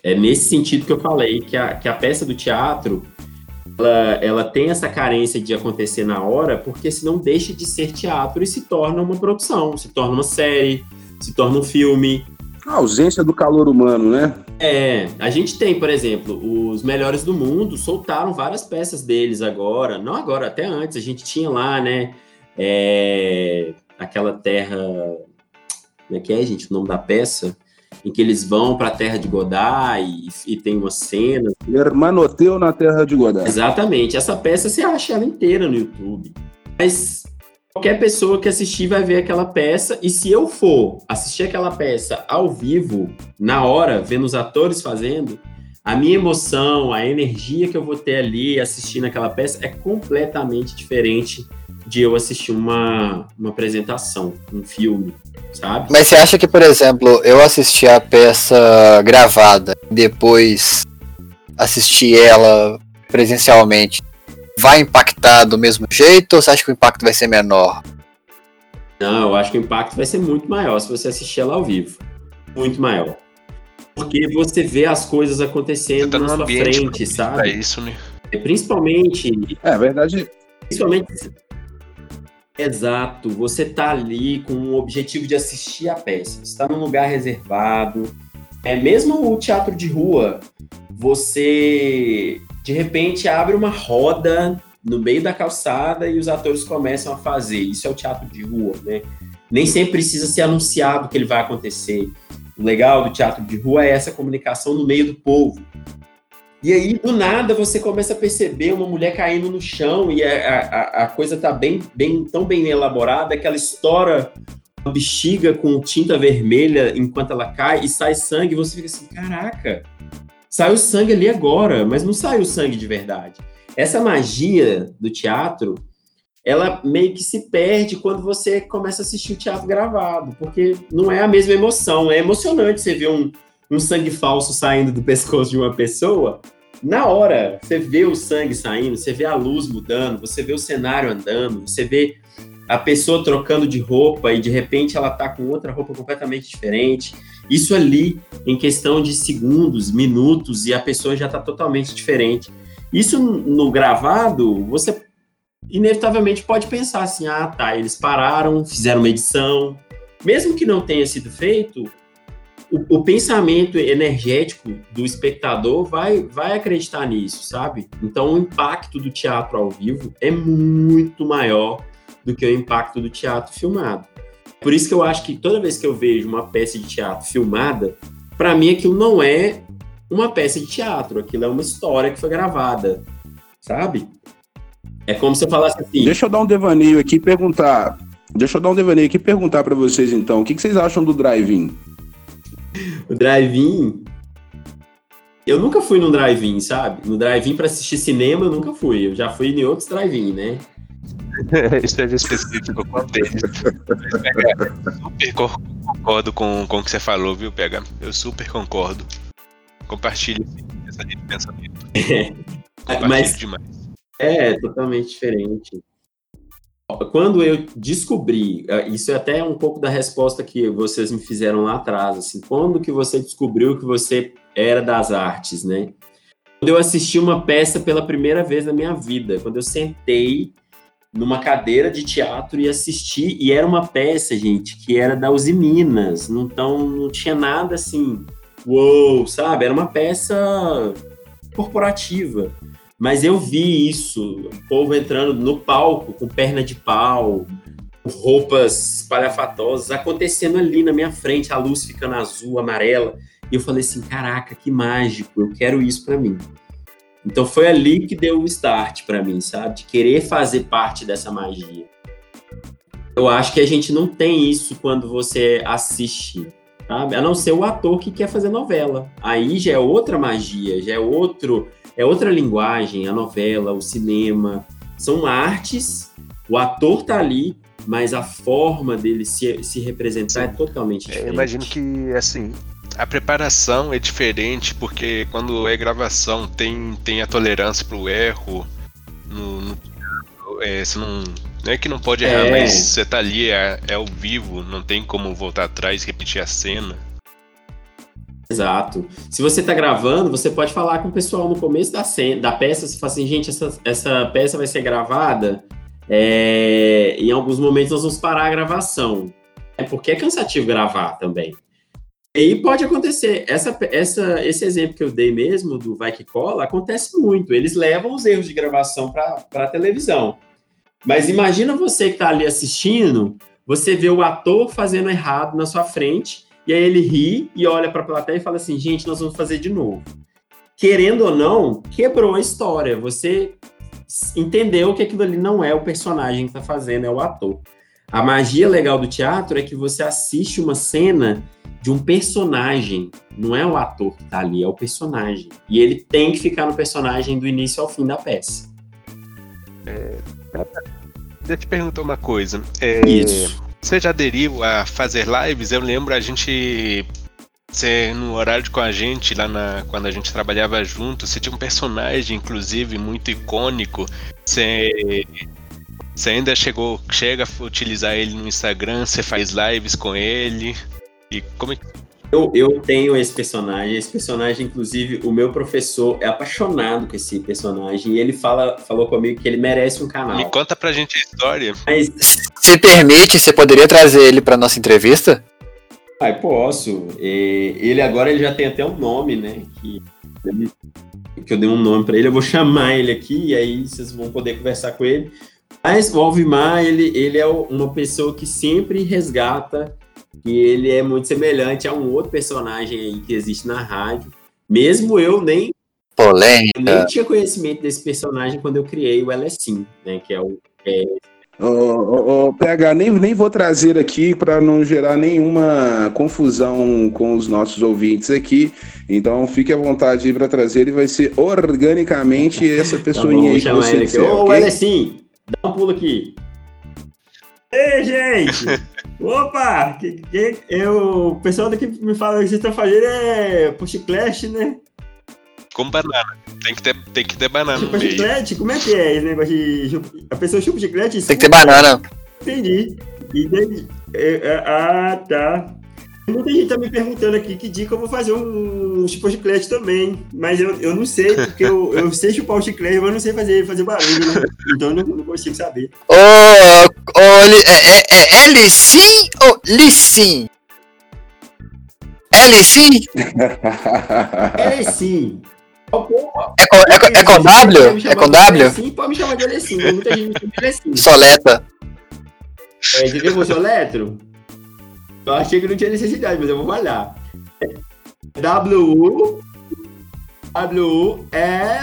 É nesse sentido que eu falei que a, que a peça do teatro ela, ela tem essa carência de acontecer na hora, porque senão deixa de ser teatro e se torna uma produção, se torna uma série, se torna um filme. A ausência do calor humano, né? É, a gente tem, por exemplo, os melhores do mundo soltaram várias peças deles agora, não agora, até antes, a gente tinha lá, né, é, aquela terra, como é que é, gente, o nome da peça? Em que eles vão para a terra de Godard e, e tem uma cena. Hermanoteu na terra de Godard. Exatamente, essa peça você acha ela inteira no YouTube. Mas qualquer pessoa que assistir vai ver aquela peça, e se eu for assistir aquela peça ao vivo, na hora, vendo os atores fazendo, a minha emoção, a energia que eu vou ter ali assistindo aquela peça é completamente diferente de eu assistir uma, uma apresentação, um filme, sabe? Mas você acha que, por exemplo, eu assistir a peça gravada, depois assistir ela presencialmente, vai impactar do mesmo jeito ou você acha que o impacto vai ser menor? Não, eu acho que o impacto vai ser muito maior se você assistir ela ao vivo. Muito maior. Porque você vê as coisas acontecendo tá na sua frente, sabe? É isso, né? É, principalmente. É, verdade. Principalmente. Exato, você tá ali com o objetivo de assistir a peça. Está num lugar reservado. É mesmo o teatro de rua, você de repente abre uma roda no meio da calçada e os atores começam a fazer. Isso é o teatro de rua, né? Nem sempre precisa ser anunciado que ele vai acontecer. O legal do teatro de rua é essa comunicação no meio do povo. E aí, do nada, você começa a perceber uma mulher caindo no chão e a, a, a coisa tá bem, bem, tão bem elaborada que ela estoura uma bexiga com tinta vermelha enquanto ela cai e sai sangue. Você fica assim, caraca, Saiu sangue ali agora, mas não saiu sangue de verdade. Essa magia do teatro, ela meio que se perde quando você começa a assistir o teatro gravado, porque não é a mesma emoção. É emocionante você ver um, um sangue falso saindo do pescoço de uma pessoa. Na hora, você vê o sangue saindo, você vê a luz mudando, você vê o cenário andando, você vê a pessoa trocando de roupa e de repente ela tá com outra roupa completamente diferente. Isso ali, em questão de segundos, minutos, e a pessoa já está totalmente diferente. Isso no gravado, você inevitavelmente pode pensar assim: ah, tá, eles pararam, fizeram uma edição. Mesmo que não tenha sido feito, o, o, pensamento energético do espectador vai, vai acreditar nisso, sabe? Então, o impacto do teatro ao vivo é muito maior do que o impacto do teatro filmado. Por isso que eu acho que toda vez que eu vejo uma peça de teatro filmada, para mim aquilo não é uma peça de teatro, aquilo é uma história que foi gravada, sabe? É como se eu falasse assim. Deixa eu dar um devaneio aqui e perguntar. Deixa eu dar um devaneio aqui e perguntar para vocês então. O que, que vocês acham do drive-in? O drive-in. Eu nunca fui num drive-in, sabe? No drive-in para assistir cinema eu nunca fui. Eu já fui em outros drive-in, né? Isso é específico com super concordo com, com o que você falou, viu, Pega? Eu super concordo. Compartilho essa linha de pensamento. É, mas demais. É, totalmente diferente. Quando eu descobri, é, isso é até um pouco da resposta que vocês me fizeram lá atrás, assim, quando que você descobriu que você era das artes, né? Quando eu assisti uma peça pela primeira vez na minha vida, quando eu sentei numa cadeira de teatro e assistir, e era uma peça, gente, que era da Uzi Minas, então não tinha nada assim, uou, sabe? Era uma peça corporativa. Mas eu vi isso, o povo entrando no palco com perna de pau, roupas espalhafatosas, acontecendo ali na minha frente, a luz ficando azul, amarela. E eu falei assim: caraca, que mágico, eu quero isso para mim. Então foi ali que deu o start para mim, sabe? De querer fazer parte dessa magia. Eu acho que a gente não tem isso quando você assiste, sabe? A não ser o ator que quer fazer novela. Aí já é outra magia, já é outro, é outra linguagem, a novela, o cinema. São artes, o ator tá ali, mas a forma dele se, se representar é totalmente diferente. Eu imagino que, assim, a preparação é diferente, porque quando é gravação tem, tem a tolerância pro erro. No, no é, você não, não é que não pode errar, É. mas você tá ali, é, é ao vivo, não tem como voltar atrás e repetir a cena. Exato. Se você tá gravando, você pode falar com o pessoal no começo da, cena, da peça, você fala assim, gente, essa, essa peça vai ser gravada, é, em alguns momentos nós vamos parar a gravação. É porque é cansativo gravar também. E pode acontecer. Essa, essa, esse exemplo que eu dei mesmo, do Vai Que Cola, acontece muito. Eles levam os erros de gravação para a televisão. Mas imagina você que tá ali assistindo, você vê o ator fazendo errado na sua frente, e aí ele ri e olha para a plateia e fala assim: gente, nós vamos fazer de novo. Querendo ou não, quebrou a história. Você entendeu que aquilo ali não é o personagem que está fazendo, é o ator. A magia legal do teatro é que você assiste uma cena de um personagem, não é o ator que está ali, é o personagem. E ele tem que ficar no personagem do início ao fim da peça. Deixa eu te perguntar uma coisa. É, Isso. Você já aderiu a fazer lives? Eu lembro a gente. Você, no horário com a gente, lá na, quando a gente trabalhava junto, você tinha um personagem, inclusive, muito icônico. Você, você ainda chegou, chega a utilizar ele no Instagram, você faz lives com ele. E como é que Eu, eu tenho esse personagem, esse personagem, inclusive, o meu professor é apaixonado com esse personagem e ele fala, falou comigo que ele merece um canal. Me conta pra gente a história. Mas, Se permite, você poderia trazer ele pra nossa entrevista? ai, posso. É, ele agora ele já tem até um nome, né? Que, ele- que eu dei um nome pra ele, eu vou chamar ele aqui e aí vocês vão poder conversar com ele. Mas o Alvimar, ele, ele é uma pessoa que sempre resgata e ele é muito semelhante a um outro personagem aí que existe na rádio. Mesmo eu nem Eu Polêmica. nem tinha conhecimento desse personagem quando eu criei o Elesim, né? Que é o. é, Ô, ô, ô, PH, nem, nem vou trazer aqui para não gerar nenhuma confusão com os nossos ouvintes aqui. Então fique à vontade aí para trazer, ele vai ser organicamente essa tá bom, pessoinha vou aí que você aqui. Ô, ok? Elesim, dá um pulo aqui. Ei, gente! Opa! Que, que, eu, o pessoal daqui me fala que vocês estão fazendo é push clash, né? Com banana. Tem que ter, tem que ter banana Chupa chiclete? Como é que é esse negócio de. chupa- A pessoa chupa chiclete? Tem que ter banana. Entendi. Entendi. É, é, ah, tá. Muita gente tá me perguntando aqui que dia que eu vou fazer um chupar chiclete também. Mas eu, eu não sei, porque eu, eu sei chupar o chiclete, mas eu não sei fazer, fazer barulho, né? Então eu não, não consigo saber. Ô, Li- é, é, é L sim ou Li sim? L sim? É sim. É com, é com, é com W? É com W? Sim, pode me chamar de. Tem muita gente me chama de Elecim. Soleta. É, você viu você é o letro? Eu achei que não tinha necessidade, mas eu vou falhar. W W é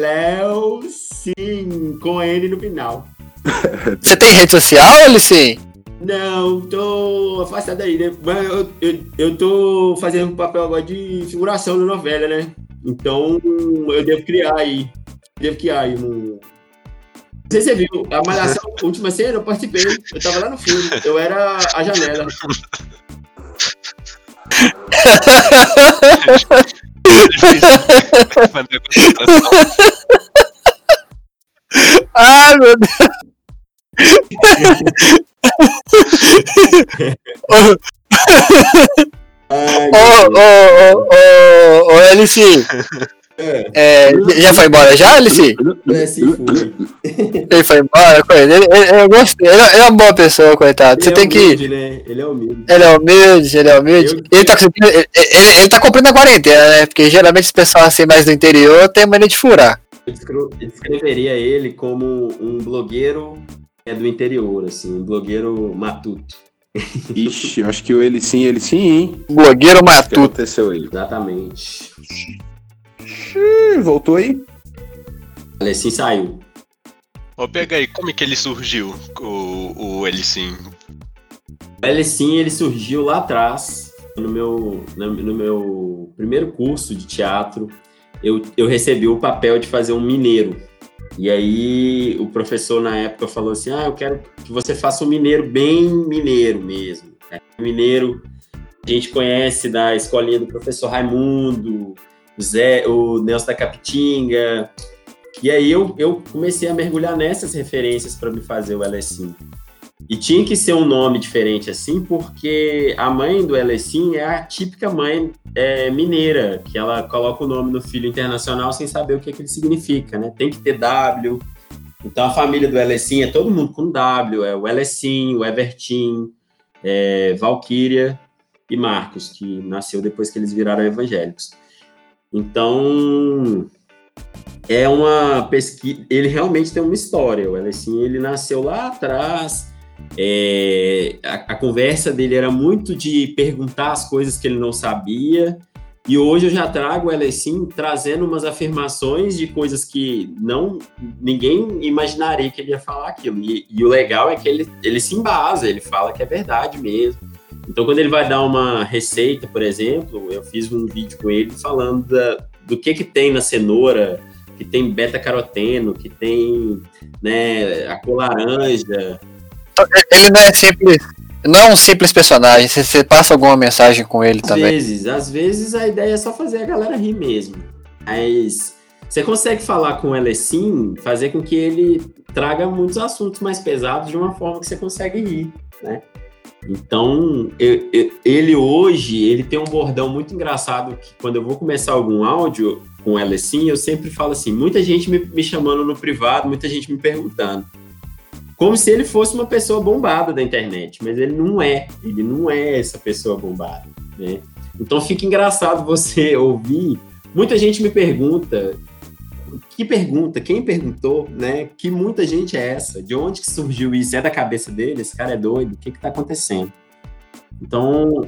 Léo Sim, com N no final. Você tem rede social, sim? Não, tô afastado aí, né? Mas eu, eu, eu tô fazendo um papel agora de figuração na novela, né? Então eu devo criar aí. Devo criar aí um. Não sei se você viu, a Malhação, a última cena, eu participei. Eu tava lá no filme, eu era a janela. Ai, meu Deus. Ô, ô, ô, ô, ô, L sim. É, já foi embora já, Alice? É. Ele foi embora, coisa. Ele, ele- eu gostei. Ele, ele é uma boa pessoa, coitado. Você Ele é tem que. humilde, né? Ele é humilde. Ele é humilde, ele é humilde. Eu- Ele, tá, cumprindo- ele, ele- ele tá cumprindo a quarentena, né? Porque geralmente esse pessoal assim mais do interior tem mania de furar. Eu descreveria ele como um blogueiro é, do interior, assim, um blogueiro matuto. Ixi, eu acho que o ele sim, ele sim, hein? Blogueiro O que matuto. aconteceu aí? Exatamente. Ih, Voltou aí? Olha, assim saiu. Ô, pega aí, como é que ele surgiu, o, o Elicim? O Elecim, ele surgiu lá atrás, no meu, no meu primeiro curso de teatro, eu, eu recebi o papel de fazer um mineiro. E aí o professor na época falou assim, ah, eu quero que você faça um mineiro bem mineiro mesmo. É, Mineiro, a gente conhece da escolinha do professor Raimundo, o, Zé, o Nelson da Capitinga. E aí eu, eu comecei a mergulhar nessas referências para me fazer o Elecim. E tinha que ser um nome diferente assim, porque a mãe do Elecim é a típica mãe é, mineira, que ela coloca o nome no filho internacional sem saber o que, que ele significa, né? Tem que ter W. Então a família do Elecim é todo mundo com W, é o Elecim, o Evertim, é, Valkyria e Marcos, que nasceu depois que eles viraram evangélicos. Então é uma pesquisa, ele realmente tem uma história. O Elecim, ele nasceu lá atrás, é, a, a conversa dele era muito de perguntar as coisas que ele não sabia. E hoje eu já trago o Elecim trazendo umas afirmações de coisas que não ninguém imaginaria que ele ia falar aquilo. E, e o legal é que ele, ele se embasa, ele fala que é verdade mesmo. Então, quando ele vai dar uma receita, por exemplo, eu fiz um vídeo com ele falando da- do que, que tem na cenoura, que tem beta-caroteno, que tem né, a cor laranja, Ele não é simples. Não é um simples personagem. Você, você passa alguma mensagem com ele Às também. vezes, às vezes a ideia é só fazer a galera rir mesmo. Mas você consegue falar com ele assim, fazer com que ele traga muitos assuntos mais pesados de uma forma que você consegue rir, né? Então, eu- eu- ele hoje, ele tem um bordão muito engraçado que quando eu vou começar algum áudio com ela assim, eu sempre falo assim, muita gente me, me chamando no privado, muita gente me perguntando. Como se ele fosse uma pessoa bombada da internet, mas ele não é. Ele não é essa pessoa bombada, né? Então fica engraçado você ouvir. Muita gente me pergunta, que pergunta, quem perguntou, né? Que muita gente é essa? De onde que surgiu isso? É da cabeça dele? Esse cara é doido? O que que tá acontecendo? Então,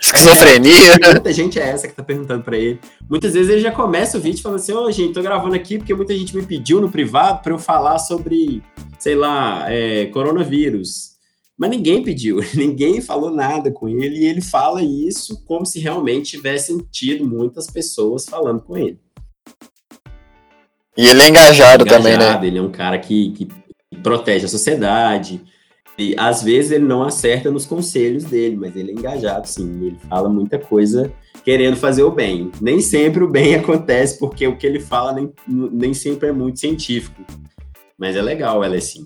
Esquizofrenia. que muita gente é essa que tá perguntando pra ele. Muitas vezes ele já começa o vídeo falando assim: Ô, gente, tô gravando aqui porque muita gente me pediu no privado pra eu falar sobre, sei lá, é, coronavírus. Mas ninguém pediu, ninguém falou nada com ele e ele fala isso como se realmente tivessem tido muitas pessoas falando com ele. E ele é engajado, também, né? Engajado, Ele é um cara que, que protege a sociedade. E às vezes ele não acerta nos conselhos dele, mas ele é engajado, sim. Ele fala muita coisa querendo fazer o bem. Nem sempre o bem acontece, porque o que ele fala nem, nem sempre é muito científico. Mas é legal, ela assim.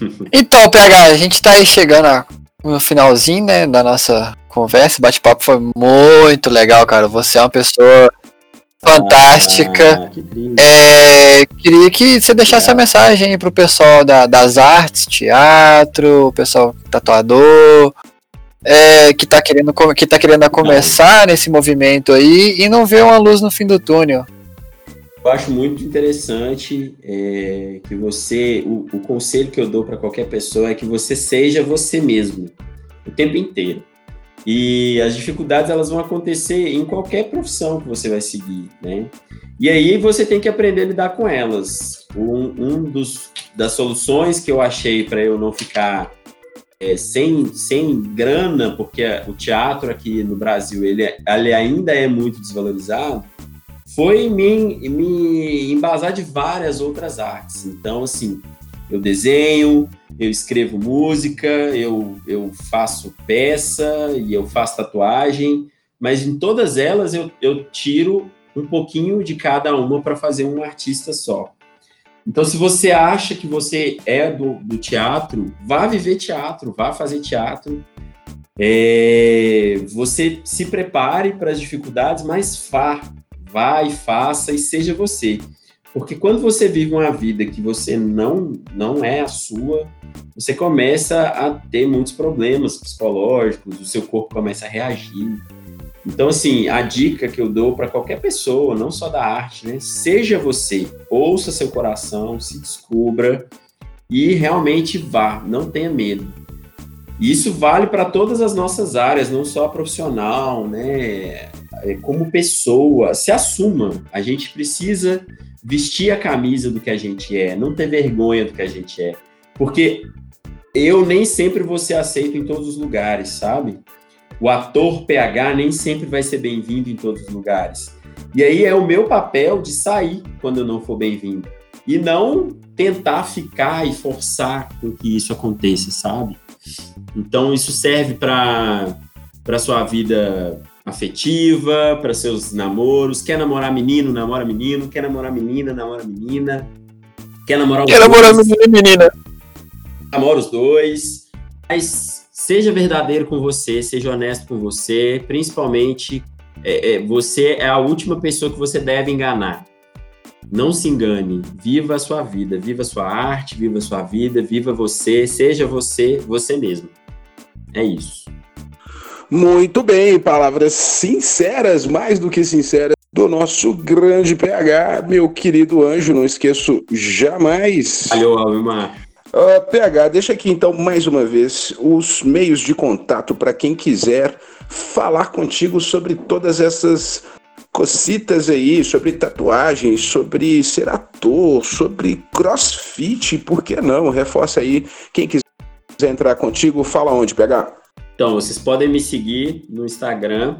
Então, PH, a gente tá aí chegando no finalzinho, né, da nossa conversa. Bate-papo foi muito legal, cara. Você é uma pessoa fantástica. Ah, que. É, queria que você deixasse a mensagem aí pro pessoal da- das artes, teatro, o pessoal tatuador, é, que, tá querendo, que tá querendo começar nesse movimento aí e não vê uma luz no fim do túnel. Eu acho muito interessante é, que você, o, o conselho que eu dou para qualquer pessoa é que você seja você mesmo o tempo inteiro. E as dificuldades elas vão acontecer em qualquer profissão que você vai seguir, né? E aí você tem que aprender a lidar com elas. Um, um dos das soluções que eu achei para eu não ficar é, sem, sem grana, porque o teatro aqui no Brasil ele, é- ele ainda é muito desvalorizado, foi me, me embasar de várias outras artes. Então, assim, eu desenho, eu escrevo música, eu, eu faço peça e eu faço tatuagem, mas em todas elas eu, eu tiro um pouquinho de cada uma para fazer um artista só. Então, se você acha que você é do, do teatro, vá viver teatro, vá fazer teatro. É, você se prepare para as dificuldades, mas vá, Vá e faça e seja você. Porque quando você vive uma vida que você não, não é a sua, você começa a ter muitos problemas psicológicos, o seu corpo começa a reagir. Então, assim, a dica que eu dou para qualquer pessoa, não só da arte, né? Seja você, ouça seu coração, se descubra e realmente vá, não tenha medo. Isso vale para todas as nossas áreas, não só profissional, né? É, como pessoa, se assuma. A gente precisa vestir a camisa do que a gente é, não ter vergonha do que a gente é. Porque eu nem sempre vou ser aceito em todos os lugares, sabe? O ator PH nem sempre vai ser bem-vindo em todos os lugares. E aí é o meu papel de sair quando eu não for bem-vindo. E não tentar ficar e forçar com que isso aconteça, sabe? Então isso serve para para sua vida afetiva, para seus namoros. Quer namorar menino, namora menino. Quer namorar menina, namora menina. Quer namorar os Quer namorar dois, menina e menina. namora os dois. Mas seja verdadeiro com você, seja honesto com você. Principalmente, é, é, você é a última pessoa que você deve enganar. Não se engane, viva a sua vida, viva a sua arte, viva a sua vida, viva você, seja você, você mesmo. É isso. Muito bem, palavras sinceras, mais do que sinceras, do nosso grande PH, meu querido anjo, não esqueço jamais. Valeu, Alvimar. Ah, PH, deixa aqui então mais uma vez os meios de contato para quem quiser falar contigo sobre todas essas cositas aí, sobre tatuagens, sobre ser ator, sobre crossfit, por que não? Reforça aí, quem quiser entrar contigo, fala onde, PH? Então, vocês podem me seguir no Instagram,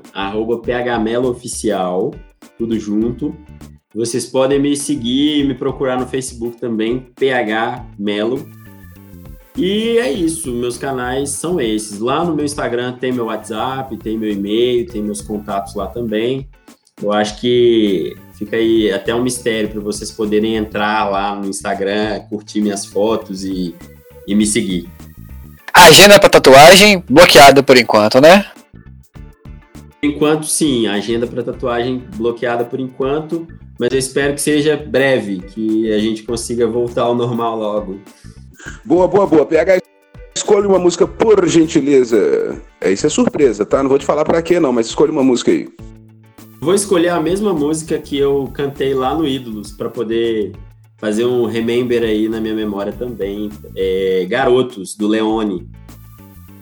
phmelooficial, tudo junto. Vocês podem me seguir e me procurar no Facebook também, phmelo. E é isso, meus canais são esses. Lá no meu Instagram tem meu WhatsApp, tem meu e-mail, tem meus contatos lá também. Eu acho que fica aí até um mistério para vocês poderem entrar lá no Instagram, curtir minhas fotos e, e me seguir. Agenda pra tatuagem bloqueada por enquanto, né? Enquanto sim, a agenda para tatuagem bloqueada por enquanto, mas eu espero que seja breve, que a gente consiga voltar ao normal logo. Boa, boa, boa. PH, escolhe uma música por gentileza. É, isso é surpresa, tá? Não vou te falar pra quê não, mas escolhe uma música aí. Vou escolher a mesma música que eu cantei lá no Ídolos para poder fazer um remember aí na minha memória também. É Garotos do Leone.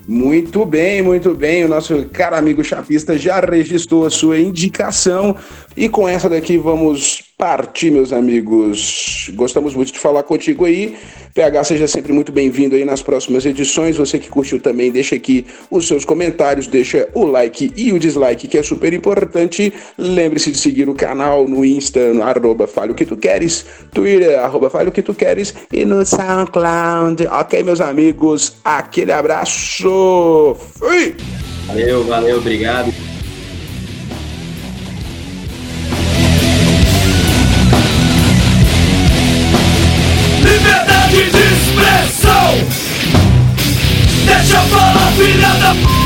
Muito bem, muito bem. O nosso caro amigo chapista já registrou a sua indicação. E com essa daqui vamos partir, meus amigos. Gostamos muito de falar contigo aí. PH, seja sempre muito bem-vindo aí nas próximas edições. Você que curtiu também, deixa aqui os seus comentários, deixa o like e o dislike, que é super importante. Lembre-se de seguir o canal no Insta, no arroba que tu queres, Twitter, arroba que tu queres e no SoundCloud. Ok, meus amigos, aquele abraço. Fui! Valeu, valeu, obrigado. We love the